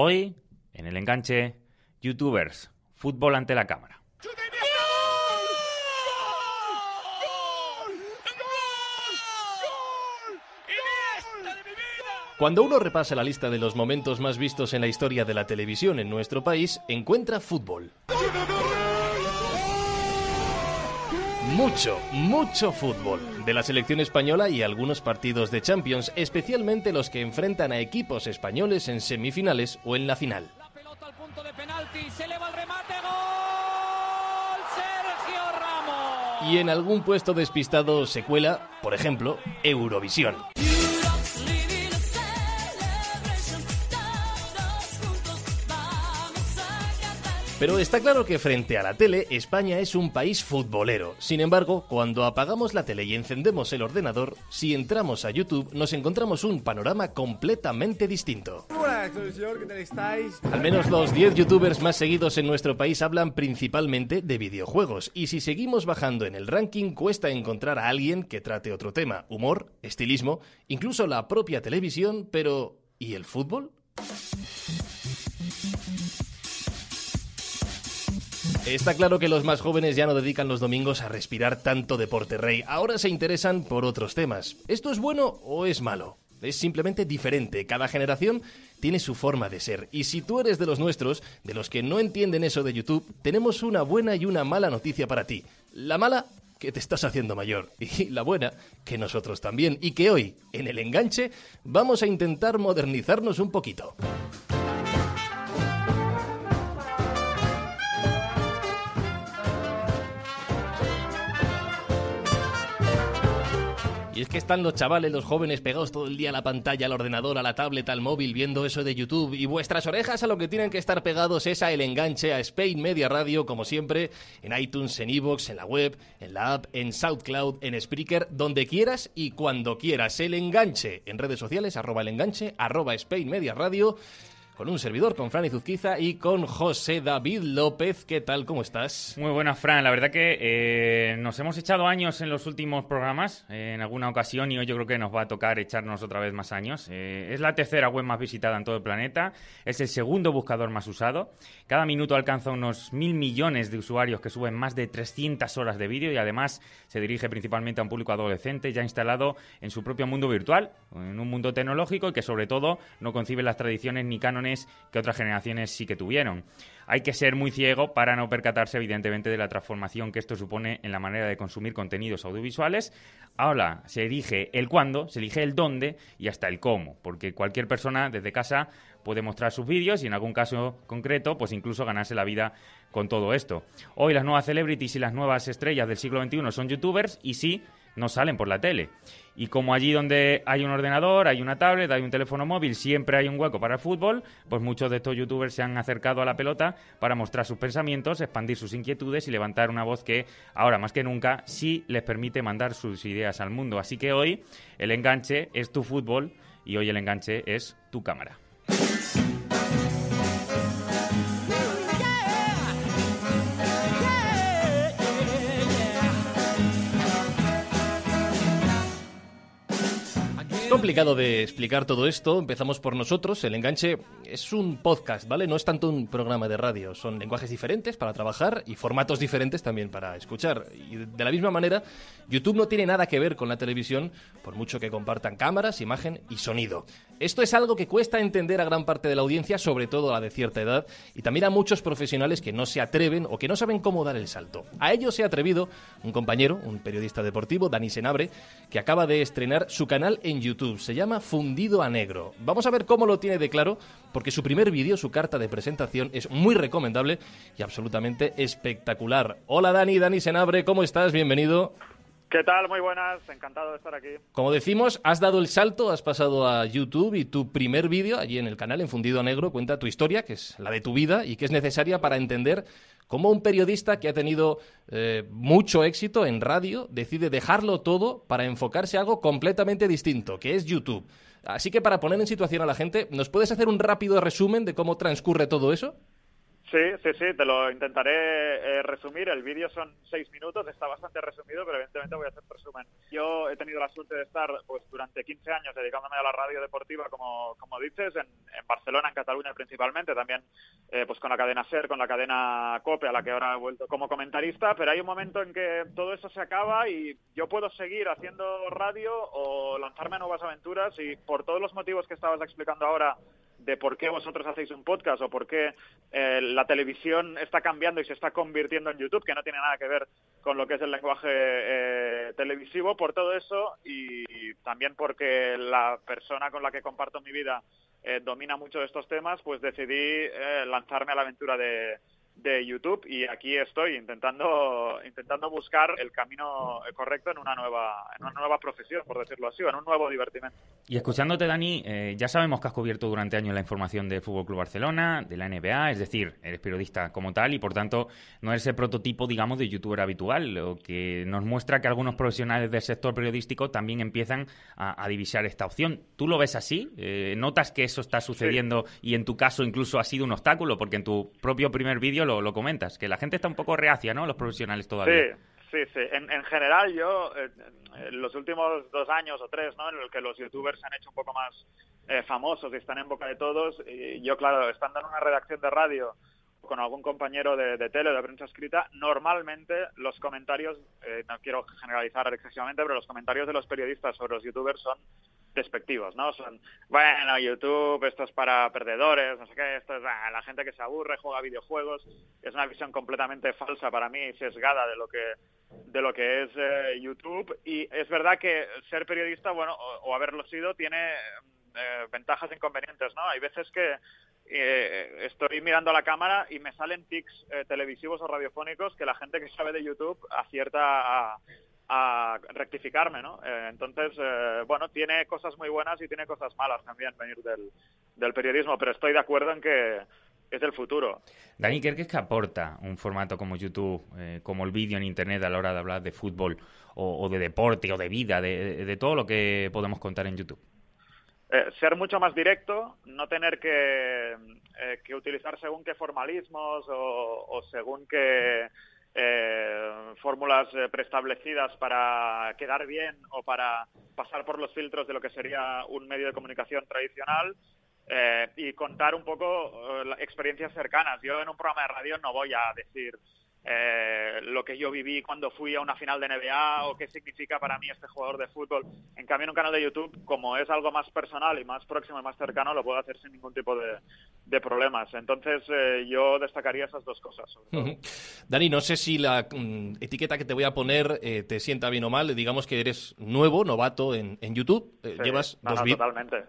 Hoy, en el enganche, youtubers, fútbol ante la cámara. Cuando uno repasa la lista de los momentos más vistos en la historia de la televisión en nuestro país, encuentra fútbol. Mucho, mucho fútbol. De la selección española y algunos partidos de Champions, especialmente los que enfrentan a equipos españoles en semifinales o en la final. La pelota al punto de penalti, se eleva el remate, gol, Sergio Ramos. Y en algún puesto despistado se cuela, por ejemplo, Eurovisión. Pero está claro que frente a la tele, España es un país futbolero. Sin embargo, cuando apagamos la tele y encendemos el ordenador, si entramos a YouTube, nos encontramos un panorama completamente distinto. Hola, soy el señor, ¿qué tal estáis? Al menos los 10 youtubers más seguidos en nuestro país hablan principalmente de videojuegos. Y si seguimos bajando en el ranking, cuesta encontrar a alguien que trate otro tema. Humor, estilismo, incluso la propia televisión, pero ¿y el fútbol? Está claro que los más jóvenes ya no dedican los domingos a respirar tanto deporte rey. Ahora se interesan por otros temas. ¿Esto es bueno o es malo? Es simplemente diferente. Cada generación tiene su forma de ser. Y si tú eres de los nuestros, de los que no entienden eso de YouTube, tenemos una buena y una mala noticia para ti. La mala, que te estás haciendo mayor. Y la buena, que nosotros también. Y que hoy, en el enganche, vamos a intentar modernizarnos un poquito. Que están los chavales, los jóvenes pegados todo el día a la pantalla, al ordenador, a la tablet, al móvil, viendo eso de YouTube. Y vuestras orejas a lo que tienen que estar pegados es a El Enganche, a Spain Media Radio, como siempre, en iTunes, en iVoox, en la web, en la app, en SoundCloud, en Spreaker, donde quieras y cuando quieras. El Enganche, en redes sociales, arroba El Enganche, arroba Spain Media Radio con un servidor, con Fran Izuzquiza y con José David López. ¿Qué tal? ¿Cómo estás? Muy buenas, Fran. La verdad que eh, nos hemos echado años en los últimos programas, eh, en alguna ocasión, y hoy yo creo que nos va a tocar echarnos otra vez más años. Eh, es la tercera web más visitada en todo el planeta, es el segundo buscador más usado. Cada minuto alcanza unos mil millones de usuarios que suben más de 300 horas de vídeo y además se dirige principalmente a un público adolescente ya instalado en su propio mundo virtual, en un mundo tecnológico y que sobre todo no concibe las tradiciones ni cánones que otras generaciones sí que tuvieron. Hay que ser muy ciego para no percatarse, evidentemente, de la transformación que esto supone en la manera de consumir contenidos audiovisuales. Ahora se elige el cuándo, se elige el dónde y hasta el cómo, porque cualquier persona desde casa puede mostrar sus vídeos y en algún caso concreto, pues incluso ganarse la vida con todo esto. Hoy las nuevas celebrities y las nuevas estrellas del siglo XXI son youtubers y sí, no salen por la tele. Y como allí donde hay un ordenador, hay una tablet, hay un teléfono móvil, siempre hay un hueco para el fútbol, pues muchos de estos youtubers se han acercado a la pelota para mostrar sus pensamientos, expandir sus inquietudes y levantar una voz que ahora más que nunca sí les permite mandar sus ideas al mundo. Así que hoy el enganche es tu fútbol y hoy el enganche es tu cámara. Complicado de explicar todo esto. Empezamos por nosotros. El enganche es un podcast, ¿vale? No es tanto un programa de radio. Son lenguajes diferentes para trabajar y formatos diferentes también para escuchar. Y de la misma manera, YouTube no tiene nada que ver con la televisión, por mucho que compartan cámaras, imagen y sonido. Esto es algo que cuesta entender a gran parte de la audiencia, sobre todo a la de cierta edad, y también a muchos profesionales que no se atreven o que no saben cómo dar el salto. A ello se ha atrevido un compañero, un periodista deportivo, Dani Senabre, que acaba de estrenar su canal en YouTube. Se llama Fundido a Negro. Vamos a ver cómo lo tiene de claro, porque su primer vídeo, su carta de presentación, es muy recomendable y absolutamente espectacular. Hola Dani, Dani Senabre, ¿cómo estás? Bienvenido. ¿Qué tal? Muy buenas, encantado de estar aquí. Como decimos, has dado el salto, has pasado a YouTube y tu primer vídeo allí en el canal, en Fundido Negro, cuenta tu historia, que es la de tu vida y que es necesaria para entender cómo un periodista que ha tenido eh, mucho éxito en radio decide dejarlo todo para enfocarse a algo completamente distinto, que es YouTube. Así que para poner en situación a la gente, ¿nos puedes hacer un rápido resumen de cómo transcurre todo eso? Sí, sí, sí, te lo intentaré eh, resumir. El vídeo son seis minutos, está bastante resumido, pero evidentemente voy a hacer resumen. Yo he tenido la suerte de estar pues durante 15 años dedicándome a la radio deportiva, como, como dices, en, Barcelona, en Cataluña principalmente, también eh, pues con la cadena SER, con la cadena COPE, a la que ahora he vuelto como comentarista, pero hay un momento en que todo eso se acaba y yo puedo seguir haciendo radio o lanzarme a nuevas aventuras y por todos los motivos que estabas explicando ahora de por qué vosotros hacéis un podcast o por qué eh, la televisión está cambiando y se está convirtiendo en YouTube, que no tiene nada que ver con lo que es el lenguaje eh, televisivo, por todo eso y también porque la persona con la que comparto mi vida eh, domina mucho de estos temas, pues decidí lanzarme a la aventura de, de YouTube y aquí estoy intentando intentando buscar el camino correcto en una nueva en una nueva profesión por decirlo así en un nuevo divertimento. Y escuchándote Dani eh, ya sabemos que has cubierto durante años la información del Fútbol Club Barcelona de la NBA es decir eres periodista como tal y por tanto no eres el prototipo digamos de youtuber habitual lo que nos muestra que algunos profesionales del sector periodístico también empiezan a, divisar esta opción. Tú lo ves así eh, notas que eso está sucediendo y en tu caso incluso ha sido un obstáculo porque en tu propio primer vídeo lo, comentas, que la gente está un poco reacia, ¿no? Los profesionales todavía. Sí. Sí, sí. En, en general, yo, eh, en los últimos dos años o tres, ¿no? En los que los youtubers se han hecho un poco más eh, famosos y están en boca de todos, y yo, claro, estando en una redacción de radio con algún compañero de, de tele, de prensa escrita, normalmente los comentarios, eh, no quiero generalizar excesivamente, pero los comentarios de los periodistas sobre los youtubers son despectivos, ¿no? Son, bueno, YouTube, esto es para perdedores, no sé qué, esto es ah, la gente que se aburre, juega videojuegos. Es una visión completamente falsa para mí, sesgada de lo que de lo que es eh, YouTube. Y es verdad que ser periodista, bueno, o, haberlo sido, tiene eh, ventajas e inconvenientes, ¿no? Hay veces que eh, estoy mirando a la cámara y me salen tics televisivos o radiofónicos que la gente que sabe de YouTube acierta a, a rectificarme, ¿no? Eh, entonces, eh, bueno, tiene cosas muy buenas y tiene cosas malas también venir del, del periodismo, pero estoy de acuerdo en que es el futuro. Dani, ¿qué es que aporta un formato como YouTube, eh, como el vídeo en Internet a la hora de hablar de fútbol o, de deporte o de vida, de, todo lo que podemos contar en YouTube? Ser mucho más directo, no tener que, que utilizar según qué formalismos o, según qué eh, fórmulas eh, preestablecidas para quedar bien o para pasar por los filtros de lo que sería un medio de comunicación tradicional eh, y contar un poco eh, experiencias cercanas. Yo en un programa de radio no voy a decir eh, lo que yo viví cuando fui a una final de NBA o qué significa para mí este jugador de fútbol. En cambio, en un canal de YouTube, como es algo más personal y más próximo y más cercano, lo puedo hacer sin ningún tipo de, problemas. Entonces, eh, yo destacaría esas dos cosas. Dani, no sé si la mm, etiqueta que te voy a poner eh, te sienta bien o mal. Digamos que eres nuevo, novato en, YouTube. llevas dos,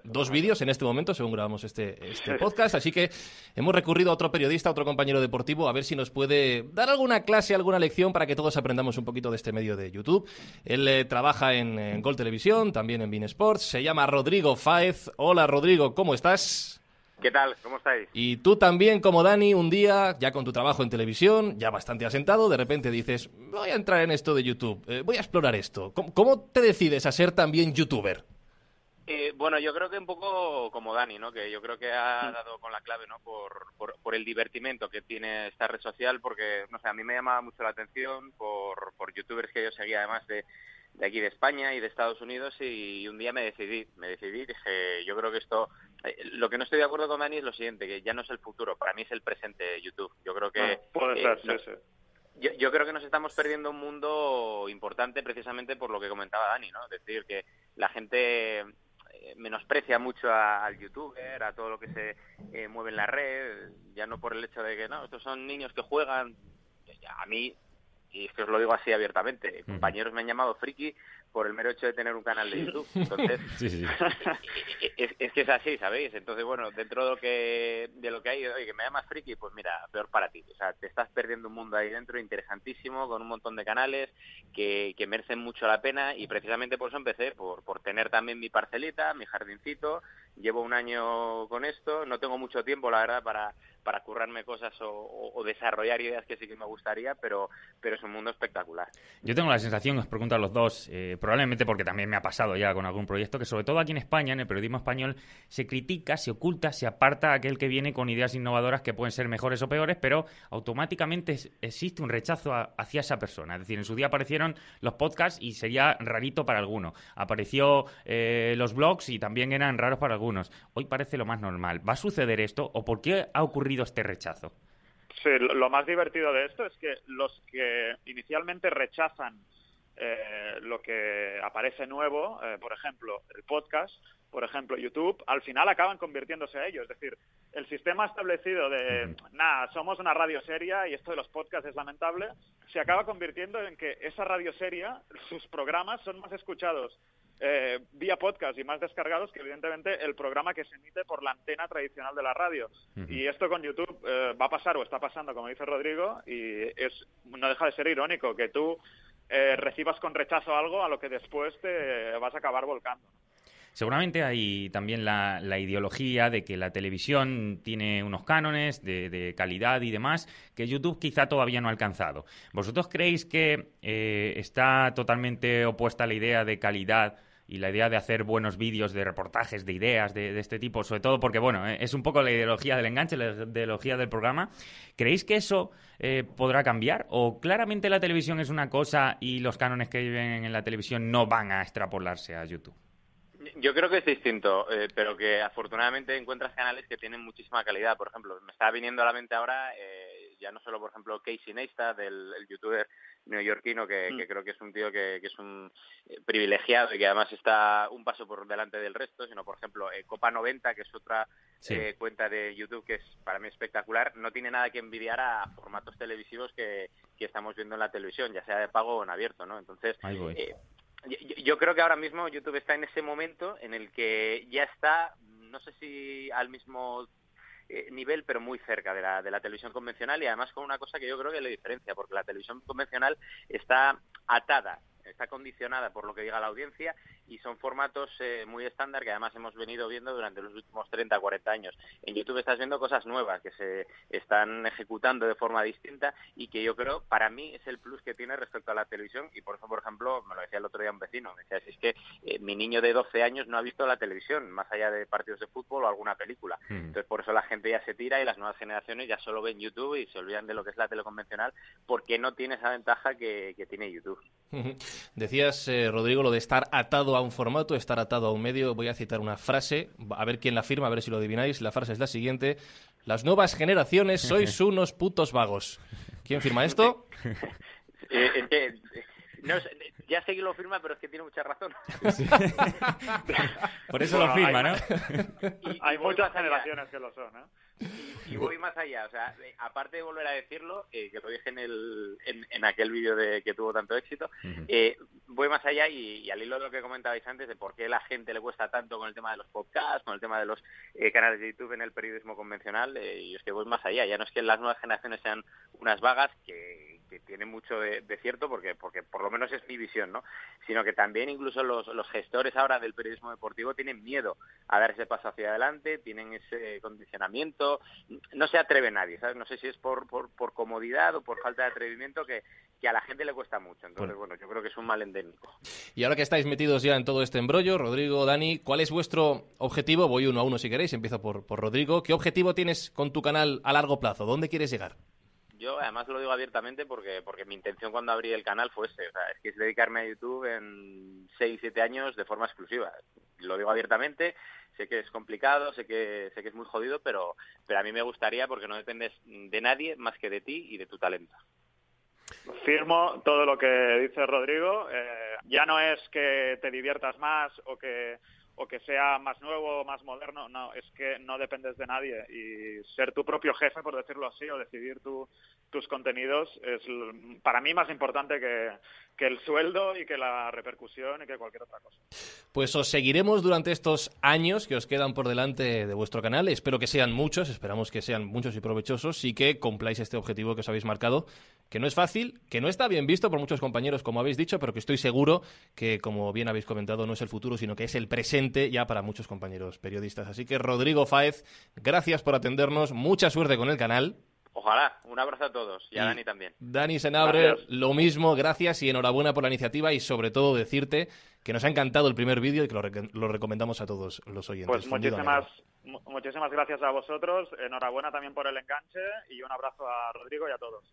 dos vídeos en este momento, según grabamos este, este podcast. Así que hemos recurrido a otro periodista, a otro compañero deportivo, a ver si nos puede dar algo alguna clase, alguna lección para que todos aprendamos un poquito de este medio de YouTube. Él eh, trabaja en, Gol Televisión, también en Bean Sports. Se llama Rodrigo Faez. Hola, Rodrigo, ¿cómo estás? ¿Qué tal? ¿Cómo estáis? Y tú también, como Dani, un día, ya con tu trabajo en televisión, ya bastante asentado, de repente dices, voy a entrar en esto de YouTube, eh, voy a explorar esto. ¿Cómo, te decides a ser también youtuber? Eh, bueno, yo creo que un poco como Dani, ¿no? Que yo creo que ha dado con la clave, ¿no? Por, por, el divertimento que tiene esta red social, porque, no sé, a mí me llamaba mucho la atención por, por youtubers que yo seguía además de, de aquí de España y de Estados Unidos y un día me decidí, me decidí, dije, yo creo que esto, eh, lo que no estoy de acuerdo con Dani es lo siguiente, que ya no es el futuro, para mí es el presente de YouTube. Yo creo que... Ah, puede eh, ser, sí, Yo, yo, creo que nos estamos perdiendo un mundo importante precisamente por lo que comentaba Dani, ¿no? Es decir, que la gente eh, menosprecia mucho al youtuber, a todo lo que se eh, mueve en la red, ya no por el hecho de que no, estos son niños que juegan. A mí, y es que os lo digo así abiertamente, compañeros me han llamado friki por el mero hecho de tener un canal de YouTube. Entonces, Es, que es así, ¿sabéis? Entonces, bueno, dentro de lo que, de lo que hay, oye, que me llamas friki, pues mira, peor para ti. O sea, te estás perdiendo un mundo ahí dentro interesantísimo, con un montón de canales que, que merecen mucho la pena y precisamente por eso empecé, por, por tener también mi parcelita, mi jardincito. Llevo un año con esto, no tengo mucho tiempo, la verdad, para para currarme cosas o, desarrollar ideas que sí que me gustaría, pero, pero es un mundo espectacular. Yo tengo la sensación, os pregunto a los dos, eh, probablemente porque también me ha pasado ya con algún proyecto, que sobre todo aquí en España, en el periodismo español, se critica, se oculta, se aparta aquel que viene con ideas innovadoras que pueden ser mejores o peores, pero automáticamente existe un rechazo hacia esa persona. Es decir, en su día aparecieron los podcasts y sería rarito para alguno. Apareció eh, los blogs y también eran raros para algunos. Hoy parece lo más normal. ¿Va a suceder esto o por qué ha ocurrido este rechazo? Sí, lo más divertido de esto es que los que inicialmente rechazan eh, lo que aparece nuevo, eh, por ejemplo, el podcast, por ejemplo, YouTube, al final acaban convirtiéndose a ellos. Es decir, el sistema establecido de, nada, somos una radio seria y esto de los podcasts es lamentable, se acaba convirtiendo en que esa radio seria, sus programas son más escuchados eh, vía podcast y más descargados que evidentemente el programa que se emite por la antena tradicional de la radio. Y esto con YouTube eh, va a pasar o está pasando, como dice Rodrigo, y es no deja de ser irónico que tú eh, recibas con rechazo algo a lo que después te vas a acabar volcando. Seguramente hay también la, ideología de que la televisión tiene unos cánones de, calidad y demás que YouTube quizá todavía no ha alcanzado. ¿Vosotros creéis que está totalmente opuesta a la idea de calidad y la idea de hacer buenos vídeos de reportajes, de ideas de, este tipo, sobre todo porque, bueno, eh, es un poco la ideología del enganche, la ideología del programa. ¿Creéis que eso eh, podrá cambiar? ¿O claramente la televisión es una cosa y los cánones que viven en la televisión no van a extrapolarse a YouTube? Yo creo que es distinto, eh, pero que afortunadamente encuentras canales que tienen muchísima calidad. Por ejemplo, me está viniendo a la mente ahora, ya no solo, por ejemplo, Casey Neistat, el, el youtuber neoyorquino, que, que, mm. creo que es un tío que, que es un eh, privilegiado y que además está un paso por delante del resto, sino, por ejemplo, eh, Copa 90, que es otra eh, cuenta de YouTube que es para mí espectacular, no tiene nada que envidiar a formatos televisivos que, que estamos viendo en la televisión, ya sea de pago o en abierto, ¿no? Entonces, yo creo que ahora mismo YouTube está en ese momento en el que ya está, no sé si al mismo eh, nivel, pero muy cerca de la, de la televisión convencional y además con una cosa que yo creo que le diferencia, porque la televisión convencional está atada está condicionada por lo que diga la audiencia y son formatos eh, muy estándar que además hemos venido viendo durante los últimos 30, 40 años. En YouTube estás viendo cosas nuevas que se están ejecutando de forma distinta y que yo creo, para mí, es el plus que tiene respecto a la televisión y por eso, por ejemplo, me lo decía el otro día un vecino, me decía, si es que eh, mi niño de 12 años no ha visto la televisión, más allá de partidos de fútbol o alguna película. Hmm. Entonces, por eso la gente ya se tira y las nuevas generaciones ya solo ven YouTube y se olvidan de lo que es la teleconvencional porque no tiene esa ventaja que, que tiene YouTube. Decías, eh, Rodrigo, lo de estar atado a un formato, estar atado a un medio. Voy a citar una frase, a ver quién la firma, a ver si lo adivináis. La frase es la siguiente. Las nuevas generaciones sois unos putos vagos. ¿Quién firma esto? Eh, no, ya sé que lo firma, pero es que tiene mucha razón. Por eso lo firma, ¿no? hay muchas generaciones que lo son, ¿eh? Y, voy más allá, o sea, eh, aparte de volver a decirlo, eh, que lo dije en, el, en, aquel vídeo de que tuvo tanto éxito, eh, voy más allá y, al hilo de lo que comentabais antes de por qué la gente le cuesta tanto con el tema de los podcasts, con el tema de los canales de YouTube en el periodismo convencional, y es que voy más allá, ya no es que las nuevas generaciones sean unas vagas que, tienen mucho de, cierto, porque, porque por lo menos es mi visión, ¿no? Sino que también incluso los, los gestores ahora del periodismo deportivo tienen miedo a dar ese paso hacia adelante, tienen ese condicionamiento, no se atreve nadie, ¿sabes? No sé si es por, por, comodidad o por falta de atrevimiento que, a la gente le cuesta mucho. Entonces, bueno. yo creo que es un mal endémico. Y ahora que estáis metidos ya en todo este embrollo, Rodrigo, Dani, ¿cuál es vuestro objetivo? Voy uno a uno si queréis, empiezo por, por Rodrigo. ¿Qué objetivo tienes con tu canal a largo plazo? ¿Dónde quieres llegar? Yo además lo digo abiertamente porque porque mi intención cuando abrí el canal fue ese, o sea, es que es dedicarme a YouTube en 6, 7 años de forma exclusiva. Lo digo abiertamente, sé que es complicado, sé que sé que es muy jodido, pero pero a mí me gustaría porque no dependes de nadie más que de ti y de tu talento. Firmo todo lo que dice Rodrigo. Eh, ya no es que te diviertas más o que o que sea más nuevo, más moderno, no, es que no dependes de nadie. Y ser tu propio jefe, por decirlo así, o decidir tus contenidos es para mí más importante que, que el sueldo y que la repercusión y que cualquier otra cosa. Pues os seguiremos durante estos años que os quedan por delante de vuestro canal. Espero que sean muchos, esperamos que sean muchos y provechosos y que cumpláis este objetivo que os habéis marcado, que no es fácil, que no está bien visto por muchos compañeros, como habéis dicho, pero que estoy seguro que, como bien habéis comentado, no es el futuro, sino que es el presente ya para muchos compañeros periodistas. Así que Rodrigo Fáez, gracias por atendernos, mucha suerte con el canal. Ojalá, un abrazo a todos. Y a Dani también. Dani Senabre, lo mismo, gracias y enhorabuena por la iniciativa. Y sobre todo decirte que nos ha encantado el primer vídeo y que lo, recomendamos a todos los oyentes. Pues muchísimas, muchísimas gracias a vosotros, enhorabuena también por el enganche y un abrazo a Rodrigo y a todos.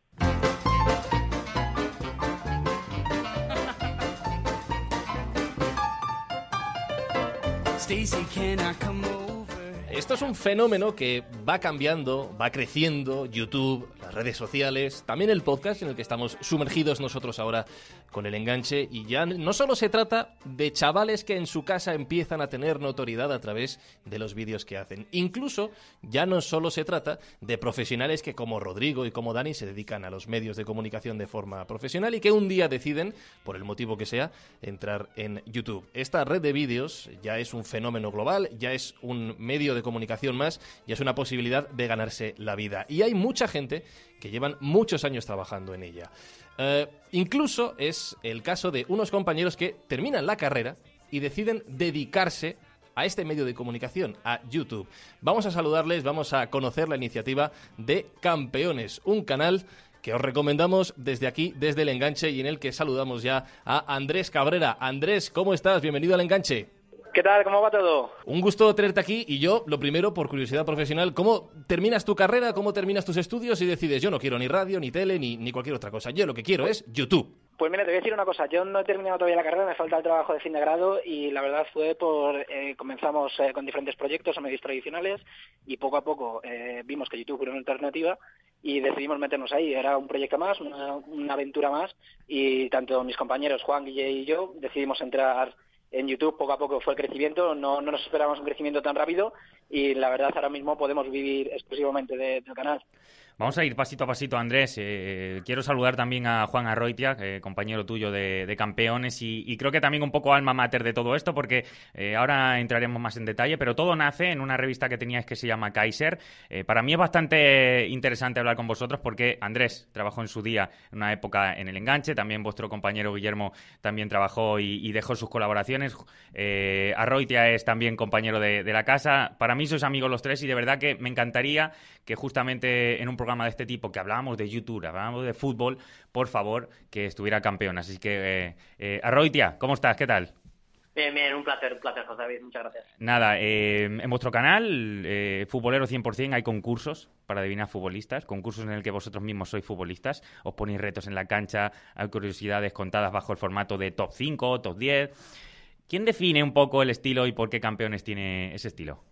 Esto es un fenómeno que va cambiando, va creciendo, YouTube, las redes sociales, también el podcast en el que estamos sumergidos nosotros ahora con el enganche y ya no solo se trata de chavales que en su casa empiezan a tener notoriedad a través de los vídeos que hacen. Incluso ya no solo se trata de profesionales que como Rodrigo y como Dani se dedican a los medios de comunicación de forma profesional y que un día deciden, por el motivo que sea, entrar en YouTube. Esta red de vídeos ya es un fenómeno global, ya es un medio de comunicación más y es una posibilidad de ganarse la vida. Y hay mucha gente que llevan muchos años trabajando en ella. Eh, incluso es el caso de unos compañeros que terminan la carrera y deciden dedicarse a este medio de comunicación, a YouTube. Vamos a saludarles, vamos a conocer la iniciativa de Campeones, un canal que os recomendamos desde aquí, desde el enganche, y en el que saludamos ya a Andrés Cabrera. Andrés, ¿cómo estás? Bienvenido al enganche. ¿Qué tal? ¿Cómo va todo? Un gusto tenerte aquí y yo, lo primero, por curiosidad profesional, ¿cómo terminas tu carrera, cómo terminas tus estudios y decides yo no quiero ni radio, ni tele, ni, ni cualquier otra cosa? Yo lo que quiero es YouTube. Pues mira, te voy a decir una cosa. Yo no he terminado todavía la carrera, me falta el trabajo de fin de grado y la verdad fue por... Eh, comenzamos eh, con diferentes proyectos o medios tradicionales y poco a poco eh, vimos que YouTube era una alternativa y decidimos meternos ahí. Era un proyecto más, una, una aventura más y tanto mis compañeros Juan, Guille y yo decidimos entrar en YouTube poco a poco fue el crecimiento, no, no nos esperábamos un crecimiento tan rápido y la verdad ahora mismo podemos vivir exclusivamente del canal. Vamos a ir pasito a pasito, Andrés. Eh, quiero saludar también a Juan Arroitia, compañero tuyo de, campeones, y, creo que también un poco alma mater de todo esto, porque eh, ahora entraremos más en detalle, pero todo nace en una revista que teníais que se llama Kaiser. Eh, para mí es bastante interesante hablar con vosotros porque Andrés trabajó en su día en una época en el enganche, también vuestro compañero Guillermo también trabajó y, dejó sus colaboraciones. Arroitia es también compañero de, de la casa. Para mí sois amigos los tres y de verdad que me encantaría que justamente en un programa de este tipo, que hablábamos de YouTube, hablábamos de fútbol, por favor, que estuviera campeón. Así que, eh, eh, Arroitia, ¿cómo estás? ¿Qué tal? Bien, bien, un placer, un placer, José David, muchas gracias. Nada, eh, en vuestro canal, eh, Futbolero 100%, hay concursos para adivinar futbolistas, concursos en el que vosotros mismos sois futbolistas, os ponéis retos en la cancha, hay curiosidades contadas bajo el formato de top 5, top 10. ¿Quién define un poco el estilo y por qué campeones tiene ese estilo?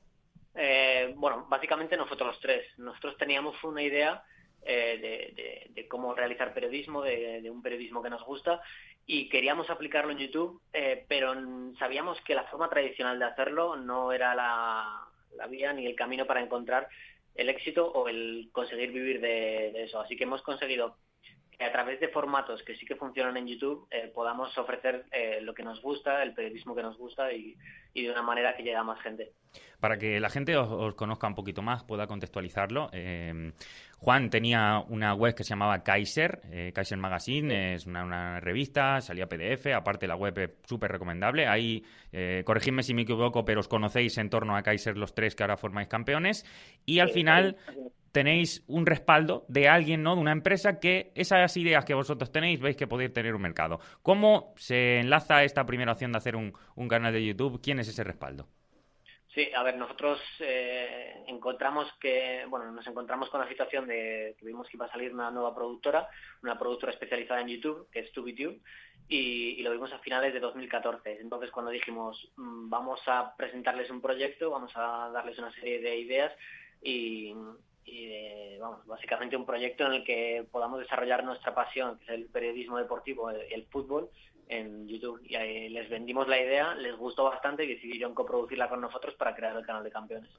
Bueno, básicamente nosotros los tres. Nosotros teníamos una idea eh, de, cómo realizar periodismo, de, un periodismo que nos gusta y queríamos aplicarlo en YouTube, eh, pero sabíamos que la forma tradicional de hacerlo no era la, vía ni el camino para encontrar el éxito o el conseguir vivir de, eso. Así que hemos conseguido que a través de formatos que sí que funcionan en YouTube eh, podamos ofrecer lo que nos gusta, el periodismo que nos gusta y, y de una manera que llegue a más gente. Para que la gente os, conozca un poquito más, pueda contextualizarlo, eh, Juan tenía una web que se llamaba Kaiser, eh, Kaiser Magazine, es una, revista, salía PDF, aparte la web es súper recomendable. Ahí, eh, corregidme si me equivoco, pero os conocéis en torno a Kaiser los tres que ahora formáis campeones. Y al final tenéis un respaldo de alguien, ¿no? De una empresa que esas ideas que vosotros tenéis veis que podéis tener un mercado. ¿Cómo se enlaza esta primera opción de hacer un, canal de YouTube? ¿Quién es ese respaldo? Sí, a ver, nosotros eh, encontramos que, bueno, nos encontramos con la situación de que vimos que iba a salir una nueva productora, una productora especializada en YouTube, que es TubiTube, y, y lo vimos a finales de 2014. Entonces, cuando dijimos, mm, vamos a presentarles un proyecto, vamos a darles una serie de ideas y, y vamos, básicamente un proyecto en el que podamos desarrollar nuestra pasión, que es el periodismo deportivo, el, el fútbol, en YouTube. Y ahí les vendimos la idea, les gustó bastante y decidieron coproducirla con nosotros para crear el canal de campeones.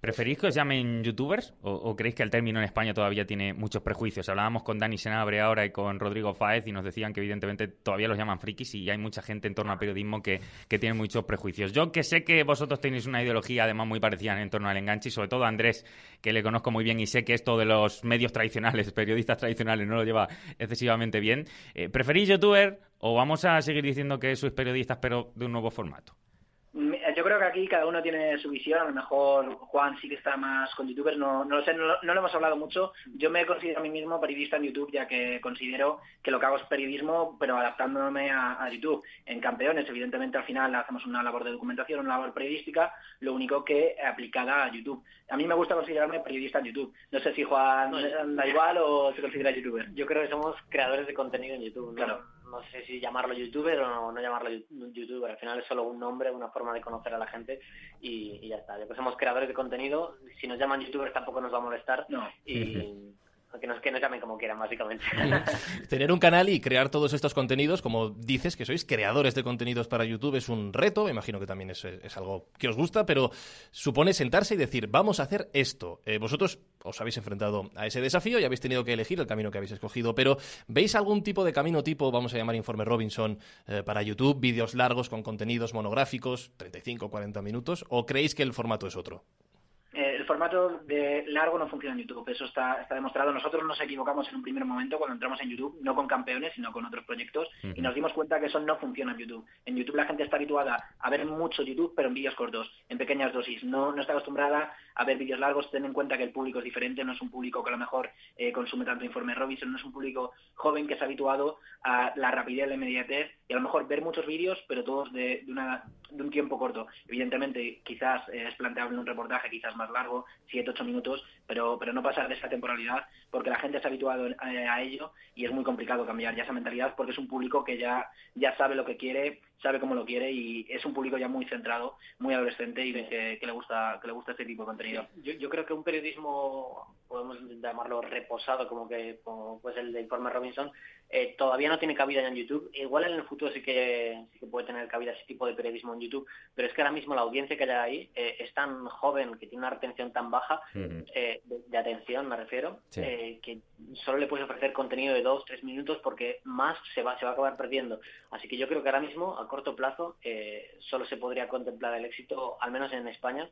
¿Preferís que os llamen youtubers o, creéis que el término en España todavía tiene muchos prejuicios? Hablábamos con Dani Senabre ahora y con Rodrigo Fáez y nos decían que evidentemente todavía los llaman frikis y hay mucha gente en torno al periodismo que, que tiene muchos prejuicios. Yo que sé que vosotros tenéis una ideología además muy parecida en torno al enganche y sobre todo Andrés, que le conozco muy bien y sé que esto de los medios tradicionales, periodistas tradicionales, no lo lleva excesivamente bien. Eh, ¿Preferís youtuber o vamos a seguir diciendo que sois periodistas pero de un nuevo formato? Yo creo que aquí cada uno tiene su visión. A lo mejor Juan sí que está más con youtubers, no, no lo sé, no, lo hemos hablado mucho. Yo me considero a mí mismo periodista en YouTube, ya que considero que lo que hago es periodismo, pero adaptándome a, YouTube. En Campeones, evidentemente, al final hacemos una labor de documentación, una labor periodística, lo único que aplicada a YouTube. A mí me gusta considerarme periodista en YouTube. No sé si Juan da igual o se considera youtuber. Yo creo que somos creadores de contenido en YouTube. Claro no sé si llamarlo youtuber o no, llamarlo youtuber. Al final es solo un nombre, una forma de conocer a la gente y, ya está. Ya que somos creadores de contenido, si nos llaman youtubers tampoco nos va a molestar. No. Y, que nos, llamen como quieran, básicamente. Tener un canal y crear todos estos contenidos, como dices que sois creadores de contenidos para YouTube, es un reto. Me imagino que también es, algo que os gusta, pero supone sentarse y decir, vamos a hacer esto. Eh, vosotros os habéis enfrentado a ese desafío y habéis tenido que elegir el camino que habéis escogido, pero ¿veis algún tipo de camino tipo, vamos a llamar informe Robinson, eh, para YouTube, vídeos largos con contenidos monográficos, 35 40 minutos, o creéis que el formato es otro? Formato de largo no funciona en YouTube, eso está, está demostrado. Nosotros nos equivocamos en un primer momento cuando entramos en YouTube, no con campeones, sino con otros proyectos, y nos dimos cuenta que eso no funciona en YouTube. En YouTube la gente está habituada a ver mucho YouTube, pero en vídeos cortos, en pequeñas dosis. No, no está acostumbrada a ver vídeos largos, ten en cuenta que el público es diferente, no es un público que a lo mejor eh, consume tanto informe Robinson, no es un público joven que ha habituado a la rapidez, la inmediatez, y a lo mejor ver muchos vídeos, pero todos de, una, de un tiempo corto. Evidentemente, quizás eh, es planteable un reportaje quizás más largo, 7, 8 minutos, pero, pero no pasar de esa temporalidad porque la gente se ha habituado a, ello y es muy complicado cambiar ya esa mentalidad porque es un público que ya, ya sabe lo que quiere, sabe cómo lo quiere y es un público ya muy centrado, muy adolescente y que, le gusta que le gusta este tipo de contenido. Yo, yo creo que un periodismo podemos llamarlo reposado como que como pues el de Informe Robinson eh, todavía no tiene cabida en YouTube. Igual en el futuro sí que, sí que puede tener cabida ese tipo de periodismo en YouTube, pero es que ahora mismo la audiencia que hay ahí eh, es tan joven, que tiene una retención tan baja, eh, de, atención me refiero, que solo le puedes ofrecer contenido de dos, tres minutos porque más se va, se va a acabar perdiendo. Así que yo creo que ahora mismo, a corto plazo, solo se podría contemplar el éxito, al menos en España,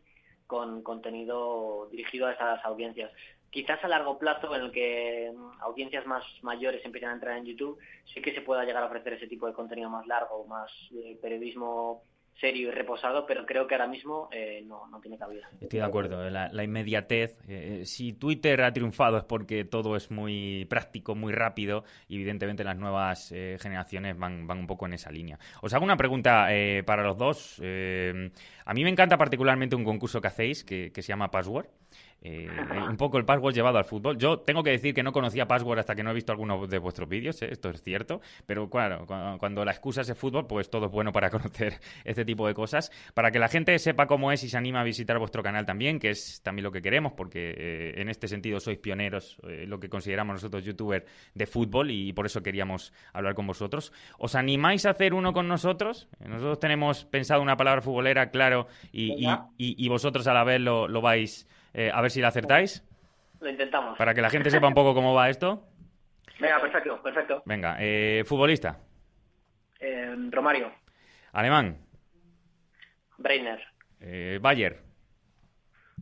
con contenido dirigido a esas audiencias quizás a largo plazo en el que mm, audiencias más mayores empiecen a entrar en YouTube, sí que se pueda llegar a ofrecer ese tipo de contenido más largo, más eh, periodismo serio y reposado, pero creo que ahora mismo eh, no, no, tiene cabida. Estoy de acuerdo, la, inmediatez. Eh, si Twitter ha triunfado es porque todo es muy práctico, muy rápido, y evidentemente las nuevas generaciones van, van un poco en esa línea. Os hago una pregunta para los dos. a mí me encanta particularmente un concurso que hacéis que se llama Password. Eh, un poco el password llevado al fútbol. Yo tengo que decir que no conocía password hasta que no he visto alguno de vuestros vídeos, ¿eh? esto es cierto, pero claro, cuando, la excusa es el fútbol, pues todo es bueno para conocer este tipo de cosas. Para que la gente sepa cómo es y se anima a visitar vuestro canal también, que es también lo que queremos, porque eh, en este sentido sois pioneros, lo que consideramos nosotros youtubers de fútbol y por eso queríamos hablar con vosotros. ¿Os animáis a hacer uno con nosotros? Nosotros tenemos pensado una palabra futbolera, claro, y, vosotros a la vez lo, lo vais eh, a ver si la acertáis. Lo intentamos. Para que la gente sepa un poco cómo va esto. Venga, perfecto, perfecto. Venga, eh, futbolista. Eh, Romario. Alemán. Brainer. Eh, Bayer.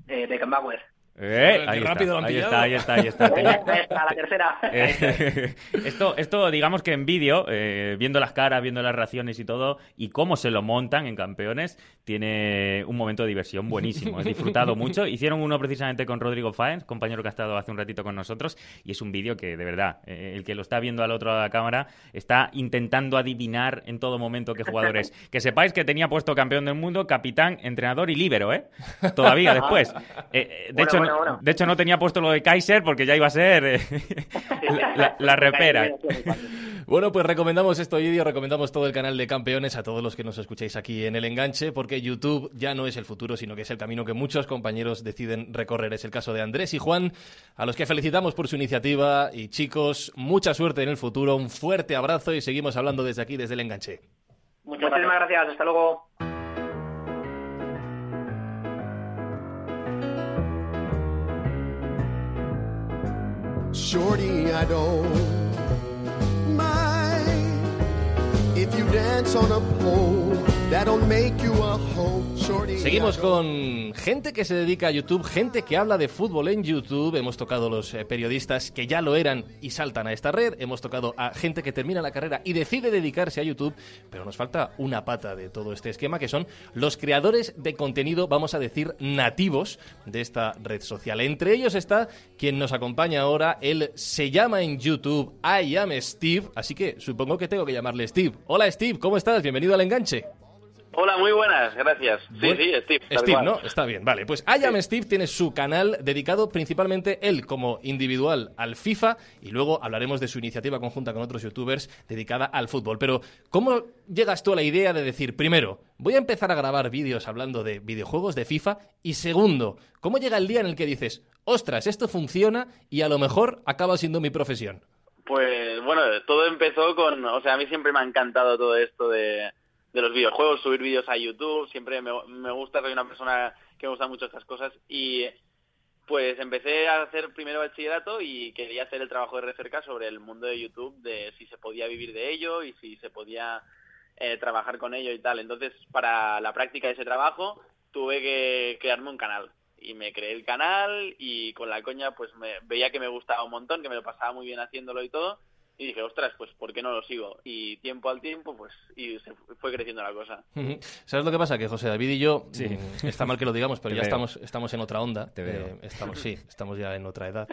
Eh, Beckenbauer. Eh, ahí, está, ahí, está, ahí está, ahí está, la tercera. Eh, esto, esto, digamos que en vídeo, eh, viendo las caras, viendo las reacciones y todo, y cómo se lo montan en campeones, tiene un momento de diversión buenísimo. He disfrutado mucho. Hicieron uno precisamente con Rodrigo Faens, compañero que ha estado hace un ratito con nosotros, y es un vídeo que, de verdad, el que lo está viendo al otro lado de la cámara está intentando adivinar en todo momento qué jugador es. Que sepáis que tenía puesto campeón del mundo, capitán, entrenador y líbero, ¿eh? Todavía después. de hecho, de hecho, no tenía puesto lo de Kaiser porque ya iba a ser eh, la, repera. Bueno, pues recomendamos esto hoy día, recomendamos todo el canal de campeones a todos los que nos escucháis aquí en el enganche, porque YouTube ya no es el futuro, sino que es el camino que muchos compañeros deciden recorrer. Es el caso de Andrés y Juan, a los que felicitamos por su iniciativa. Y chicos, mucha suerte en el futuro, un fuerte abrazo y seguimos hablando desde aquí, desde el enganche. Muchísimas gracias, hasta luego. Shorty, I don't mind if you dance on a pole Seguimos con gente que se dedica a YouTube, gente que habla de fútbol en YouTube. Hemos tocado los eh, periodistas que ya lo eran y saltan a esta red. Hemos tocado a gente que termina la carrera y decide dedicarse a YouTube. Pero nos falta una pata de todo este esquema, que son los creadores de contenido, vamos a decir, nativos de esta red social. Entre ellos está quien nos acompaña ahora. Él se llama en YouTube I am Steve, así que supongo que tengo que llamarle Steve. Hola Steve, ¿cómo estás? Bienvenido al enganche. Hola, muy buenas, gracias. Sí, sí, Steve. Steve, ¿no? Está bien, vale. Pues I Am Steve tiene su canal dedicado principalmente él como individual al FIFA y luego hablaremos de su iniciativa conjunta con otros youtubers dedicada al fútbol. Pero, ¿cómo llegas tú a la idea de decir, primero, voy a empezar a grabar vídeos hablando de videojuegos de FIFA y segundo, ¿cómo llega el día en el que dices, ostras, esto funciona y a lo mejor acaba siendo mi profesión? Pues bueno, todo empezó con, o sea, a mí siempre me ha encantado todo esto de de los videojuegos, subir vídeos a YouTube, siempre me, me gusta, soy una persona que me gusta mucho estas cosas y pues empecé a hacer primero bachillerato y quería hacer el trabajo de recerca sobre el mundo de YouTube, de si se podía vivir de ello y si se podía eh, trabajar con ello y tal. Entonces, para la práctica de ese trabajo, tuve que crearme un canal. Y me creé el canal y con la coña pues me, veía que me gustaba un montón, que me lo pasaba muy bien haciéndolo y todo y dije, ostras, pues ¿por qué no lo sigo? Y tiempo al tiempo, pues, y se fue creciendo la cosa. ¿Sabes lo que pasa? Que José David y yo, sí. Mm, está mal que lo digamos, pero ya estamos, estamos en otra onda. Te veo. Eh, estamos, sí, estamos ya en otra edad.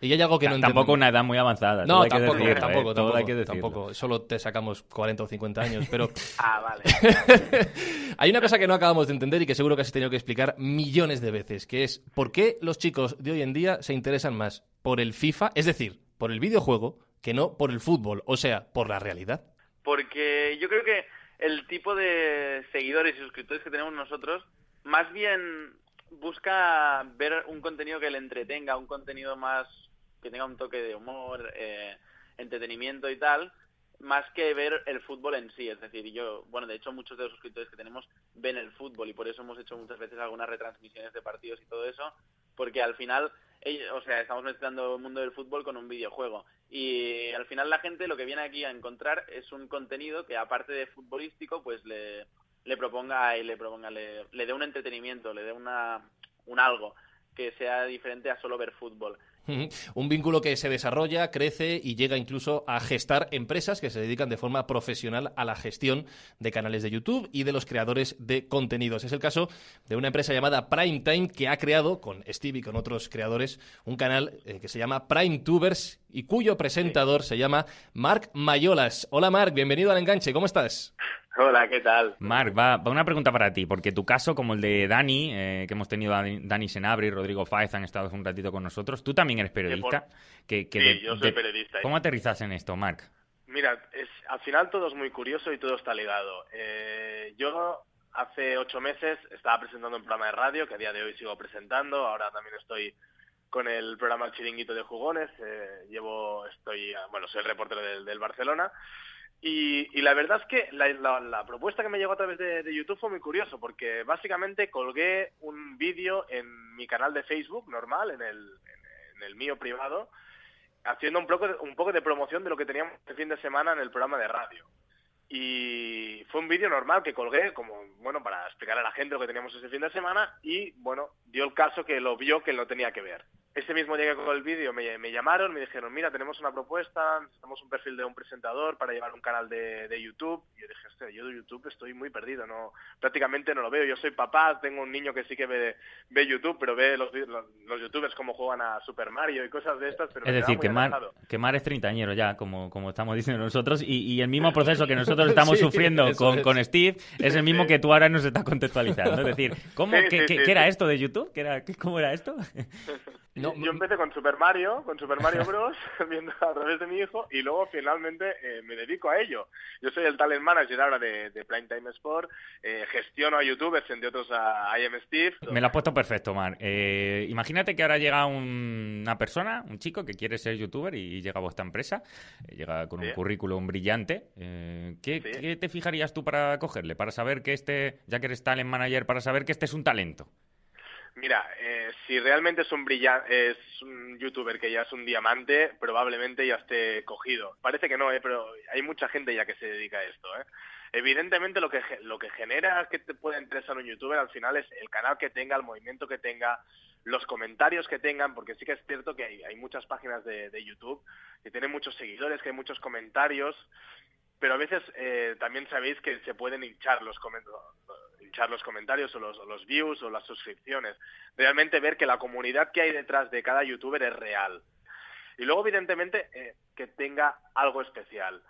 Y hay algo que no Tampoco una edad muy avanzada. No, tampoco, ¿eh? tampoco, tampoco, tampoco. Solo te sacamos 40 o 50 años, pero... ah, vale. hay una cosa que no acabamos de entender y que seguro que has tenido que explicar millones de veces, que es ¿por qué los chicos de hoy en día se interesan más por el FIFA, es decir, por el videojuego, que no por el fútbol, o sea, por la realidad. Porque yo creo que el tipo de seguidores y suscriptores que tenemos nosotros, más bien busca ver un contenido que le entretenga, un contenido más que tenga un toque de humor, eh, entretenimiento y tal, más que ver el fútbol en sí. Es decir, yo, bueno, de hecho muchos de los suscriptores que tenemos ven el fútbol y por eso hemos hecho muchas veces algunas retransmisiones de partidos y todo eso, porque al final o sea, estamos mezclando el mundo del fútbol con un videojuego. Y al final la gente lo que viene aquí a encontrar es un contenido que aparte de futbolístico, pues le, le proponga y le proponga, le, le dé un entretenimiento, le dé una, un algo que sea diferente a solo ver fútbol. Un vínculo que se desarrolla, crece y llega incluso a gestar empresas que se dedican de forma profesional a la gestión de canales de YouTube y de los creadores de contenidos. Es el caso de una empresa llamada Primetime que ha creado con Steve y con otros creadores un canal eh, que se llama PrimeTubers y cuyo presentador se llama Marc Mayolas. Hola Marc, bienvenido al enganche, ¿cómo estás? Hola, ¿qué tal? Marc, va, una pregunta para ti, porque tu caso, como el de Dani, eh, que hemos tenido a Dani Senabri y Rodrigo Fáez han estado un ratito con nosotros, tú también eres periodista. Que, sí, yo soy periodista. ¿Cómo aterrizas en esto, Marc? Mira, es, al final todo es muy curioso y todo está ligado. Eh, yo hace ocho meses estaba presentando un programa de radio que a día de hoy sigo presentando, ahora también estoy con el programa Chiringuito de Jugones, eh, llevo, estoy, bueno, soy el reportero del Barcelona y, la verdad es que la, propuesta que me llegó a través de, YouTube fue muy curioso, porque básicamente colgué un vídeo en mi canal de Facebook normal, en el, en, el mío privado, haciendo un poco, un poco de promoción de lo que teníamos este fin de semana en el programa de radio. Y fue un vídeo normal que colgué, como, bueno, para explicar a la gente lo que teníamos ese fin de semana, y, bueno, dio el caso que lo vio que lo tenía que ver ese mismo día que con el vídeo me, llamaron, me dijeron, mira, tenemos una propuesta, necesitamos un perfil de un presentador para llevar un canal de, YouTube. Y yo dije, hostia, yo de YouTube estoy muy perdido, no prácticamente no lo veo. Yo soy papá, tengo un niño que sí que ve, ve YouTube, pero ve los, los, youtubers como juegan a Super Mario y cosas de estas. Pero es decir, que Mar, que Mar es treintañero ya, como, como estamos diciendo nosotros, y, el mismo proceso que nosotros estamos sufriendo con, con, Steve es el mismo que tú ahora nos estás contextualizando. Es decir, ¿cómo, ¿qué, qué, era esto de YouTube? ¿Qué era, ¿Cómo era esto? yo mm. empecé con Super Mario, con Super Mario Bros, viendo a través de mi hijo, y luego finalmente eh, me dedico a ello. Yo soy el talent manager ahora de, de Time Sport, eh, gestiono a youtubers, entre otros a IM Steve. Me lo has puesto perfecto, Mar. Eh, imagínate que ahora llega una persona, un chico que quiere ser youtuber y llega a vuestra empresa, llega con un currículum brillante. ¿qué, ¿Qué te fijarías tú para cogerle? Para saber que este, ya que eres talent manager, para saber que este es un talento. Mira, eh, si realmente es un brillante, es un youtuber que ya es un diamante, probablemente ya esté cogido. Parece que no, ¿eh? pero hay mucha gente ya que se dedica a esto. ¿eh? Evidentemente lo que lo que genera que te pueda interesar un youtuber al final es el canal que tenga, el movimiento que tenga, los comentarios que tengan, porque sí que es cierto que hay, hay muchas páginas de, de YouTube que tienen muchos seguidores, que hay muchos comentarios, pero a veces eh, también sabéis que se pueden hinchar los comentarios hinchar los comentarios o los, o los, views o las suscripciones. Realmente ver que la comunidad que hay detrás de cada youtuber es real. Y luego, evidentemente, eh, que tenga algo especial.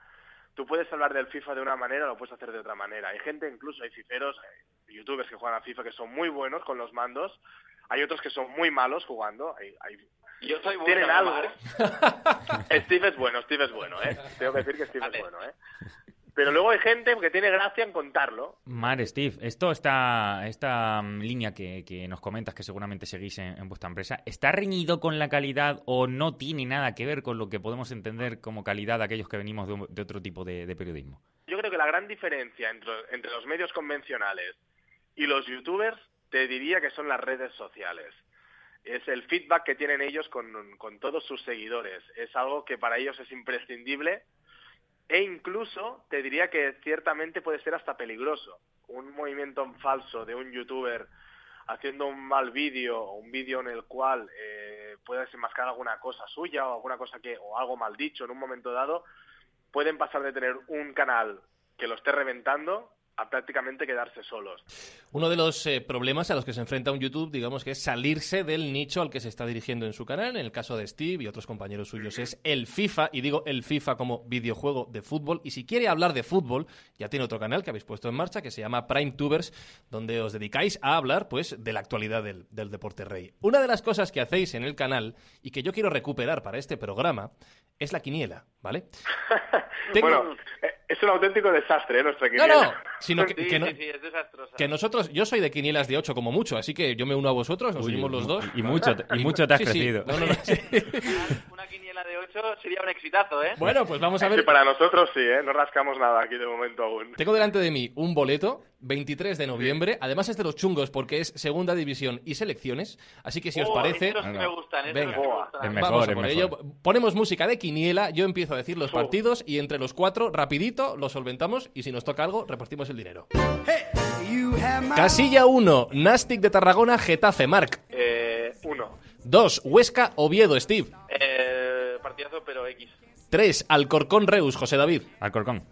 Tú puedes hablar del FIFA de una manera o lo puedes hacer de otra manera. Hay gente, incluso hay fiferos, eh, youtubers que juegan a FIFA que son muy buenos con los mandos. Hay otros que son muy malos jugando. Hay, hay yo soy bueno, tienen algo. Steve es bueno, Steve es bueno, ¿eh? Tengo que decir que Steve vale. es bueno, ¿eh? Pero luego hay gente que tiene gracia en contarlo. Mar, Steve, esto está, esta um, línea que, que, nos comentas que seguramente seguís en, en, vuestra empresa, ¿está reñido con la calidad o no tiene nada que ver con lo que podemos entender como calidad aquellos que venimos de, de otro tipo de, de, periodismo? Yo creo que la gran diferencia entre, entre los medios convencionales y los youtubers te diría que son las redes sociales es el feedback que tienen ellos con, con, todos sus seguidores. Es algo que para ellos es imprescindible e incluso te diría que ciertamente puede ser hasta peligroso. Un movimiento en falso de un youtuber haciendo un mal vídeo o un vídeo en el cual eh, puede desenmascarar alguna cosa suya o alguna cosa que o algo mal dicho en un momento dado, pueden pasar de tener un canal que lo esté reventando a prácticamente quedarse solos. Uno de los eh, problemas a los que se enfrenta un YouTube, digamos que es salirse del nicho al que se está dirigiendo en su canal. En el caso de Steve y otros compañeros suyos es el FIFA, y digo el FIFA como videojuego de fútbol. Y si quiere hablar de fútbol, ya tiene otro canal que habéis puesto en marcha que se llama Prime Tubers, donde os dedicáis a hablar pues de la actualidad del, del deporte rey. Una de las cosas que hacéis en el canal y que yo quiero recuperar para este programa es la quiniela, ¿vale? Tengo... Bueno, es un auténtico desastre, ¿eh? Nuestra quiniela. No, no, sino que, sí, que, no, sí, sí, es desastrosa. que nosotros, yo soy de quinielas de 8 como mucho, así que yo me uno a vosotros, nos Uy, unimos los dos. Y mucho, y mucho te has Sí, sí. crecido. No, no. Una quiniela de 8 sería un exitazo, ¿eh? Bueno, pues vamos a ver. Sí, para nosotros sí, ¿eh? No rascamos nada aquí de momento aún. Tengo delante de mí un boleto, 23 de noviembre. Además es de los chungos porque es segunda división y selecciones. Así que si os Oh, parece, vamos a por ello. Ponemos música de quiniela, yo empiezo a decir los partidos y entre los cuatro, rapidito, los solventamos y si nos toca algo, repartimos el dinero. Casilla 1, Nastic de Tarragona, Getafe, Marc. Eh, uno. 2, Huesca, Oviedo, Steve. Eh, partidazo, pero X. 3, Alcorcón, Reus, José David. Alcorcón.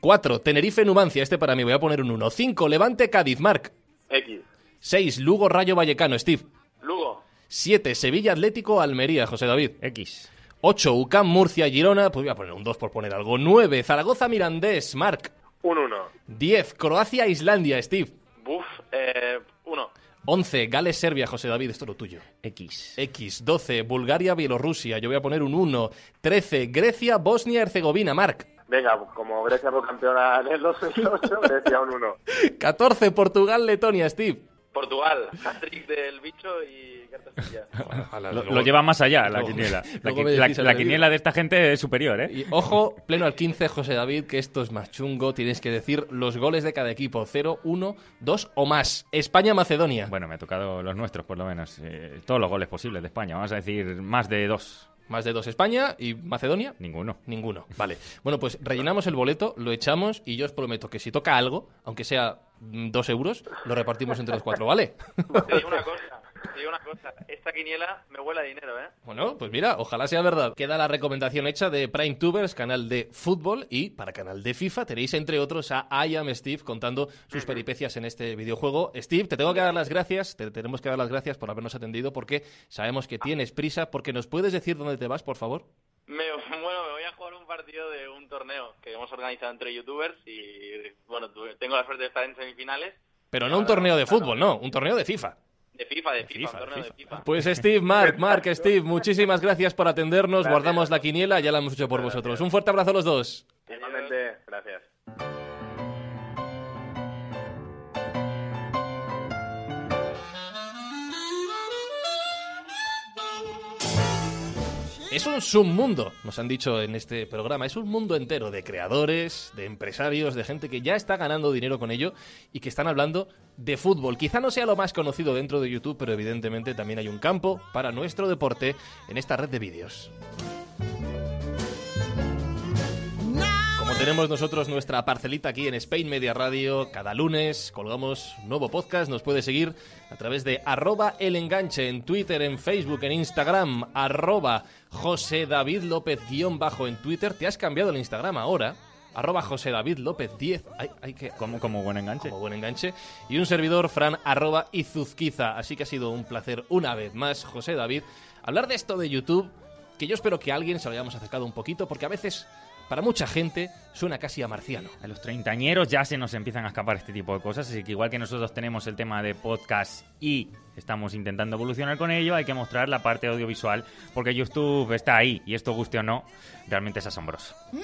4, Tenerife, Numancia, este para mí, voy a poner un 1. 5, Levante, Cádiz, Marc. X. 6, Lugo, Rayo Vallecano, Steve. Lugo. 7, Sevilla, Atlético, Almería, José David. X. 8, UCAM, Murcia, Girona, pues voy a poner un 2 por poner algo. 9, Zaragoza, Mirandés, Marc. Un uno. 10, Croacia, Islandia, Steve. Buf, eh. 11, Gales, Serbia, José David, esto es lo tuyo. X. X, 12, Bulgaria, Bielorrusia, yo voy a poner un 1. 13, Grecia, Bosnia, Herzegovina, Marc. Venga, como Grecia fue campeona del 2008, Grecia un uno. 14, Portugal, Letonia, Steve. Portugal. Hat-trick del bicho y Lo, lo lleva más allá la luego- quiniela. La, qui- quiniela de esta gente es superior, ¿eh? Y ojo, pleno al 15, José David, que esto es más chungo. Tienes que decir los goles de cada equipo: 0, 1, 2 o más. España-Macedonia. Bueno, me ha tocado los nuestros, por lo menos. Eh, todos los goles posibles de España. Vamos a decir más de dos. Más de dos España y Macedonia. Ninguno. Ninguno. Vale. Bueno, pues rellenamos el boleto, lo echamos y yo os prometo que si toca algo, aunque sea mm, dos euros, lo repartimos entre los cuatro, ¿vale? Te digo una cosa, te digo una cosa. Esta quiniela me huele a dinero, ¿eh? Bueno, pues mira, ojalá sea verdad. Queda la recomendación hecha de Prime Tubers, canal de fútbol, y para canal de FIFA tenéis entre otros a I Am Steve contando sus peripecias en este videojuego. Steve, te tengo que dar las gracias, te tenemos que dar las gracias por habernos atendido porque sabemos que tienes prisa, porque nos puedes decir dónde te vas, por favor. Me, bueno, me voy a jugar un partido de un torneo que hemos organizado entre youtubers y, bueno, tengo la suerte de estar en semifinales Pero no un torneo de fútbol, no, un torneo de FIFA. De FIFA, de FIFA, FIFA, un torneo de de FIFA. Pues Steve, Mark, Mark, Steve, muchísimas gracias por atendernos. Guardamos la quiniela, ya la hemos hecho por vosotros. Un fuerte abrazo a los dos. Igualmente, gracias. Es un submundo, nos han dicho en este programa, es un mundo entero de creadores, de empresarios, de gente que ya está ganando dinero con ello y que están hablando de fútbol. Quizá no sea lo más conocido dentro de YouTube, pero evidentemente también hay un campo para nuestro deporte en esta red de vídeos. Tenemos nosotros nuestra parcelita aquí en Spain Media Radio, cada lunes colgamos nuevo podcast, nos puede seguir a través de arroba el enganche en Twitter, en Facebook, en Instagram, arroba José David López guion bajo en Twitter. Te has cambiado el Instagram ahora, arroba José David López 10. Hay, hay que, como, como buen enganche. Como buen enganche. Y un servidor, Fran, arroba Izuzquiza. Así que ha sido un placer una vez más, José David, hablar de esto de YouTube, que yo espero que a alguien se lo hayamos acercado un poquito, porque a veces para mucha gente suena casi a marciano. A los treintañeros ya se nos empiezan a escapar este tipo de cosas, así que igual que nosotros tenemos el tema de podcast y estamos intentando evolucionar con ello, hay que mostrar la parte audiovisual, porque YouTube está ahí, y esto guste o no, realmente es asombroso. ¡No!